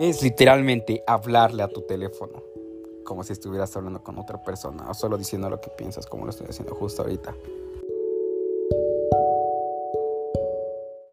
es literalmente hablarle a tu teléfono, como si estuvieras hablando con otra persona, o solo diciendo lo que piensas, como lo estoy haciendo justo ahorita.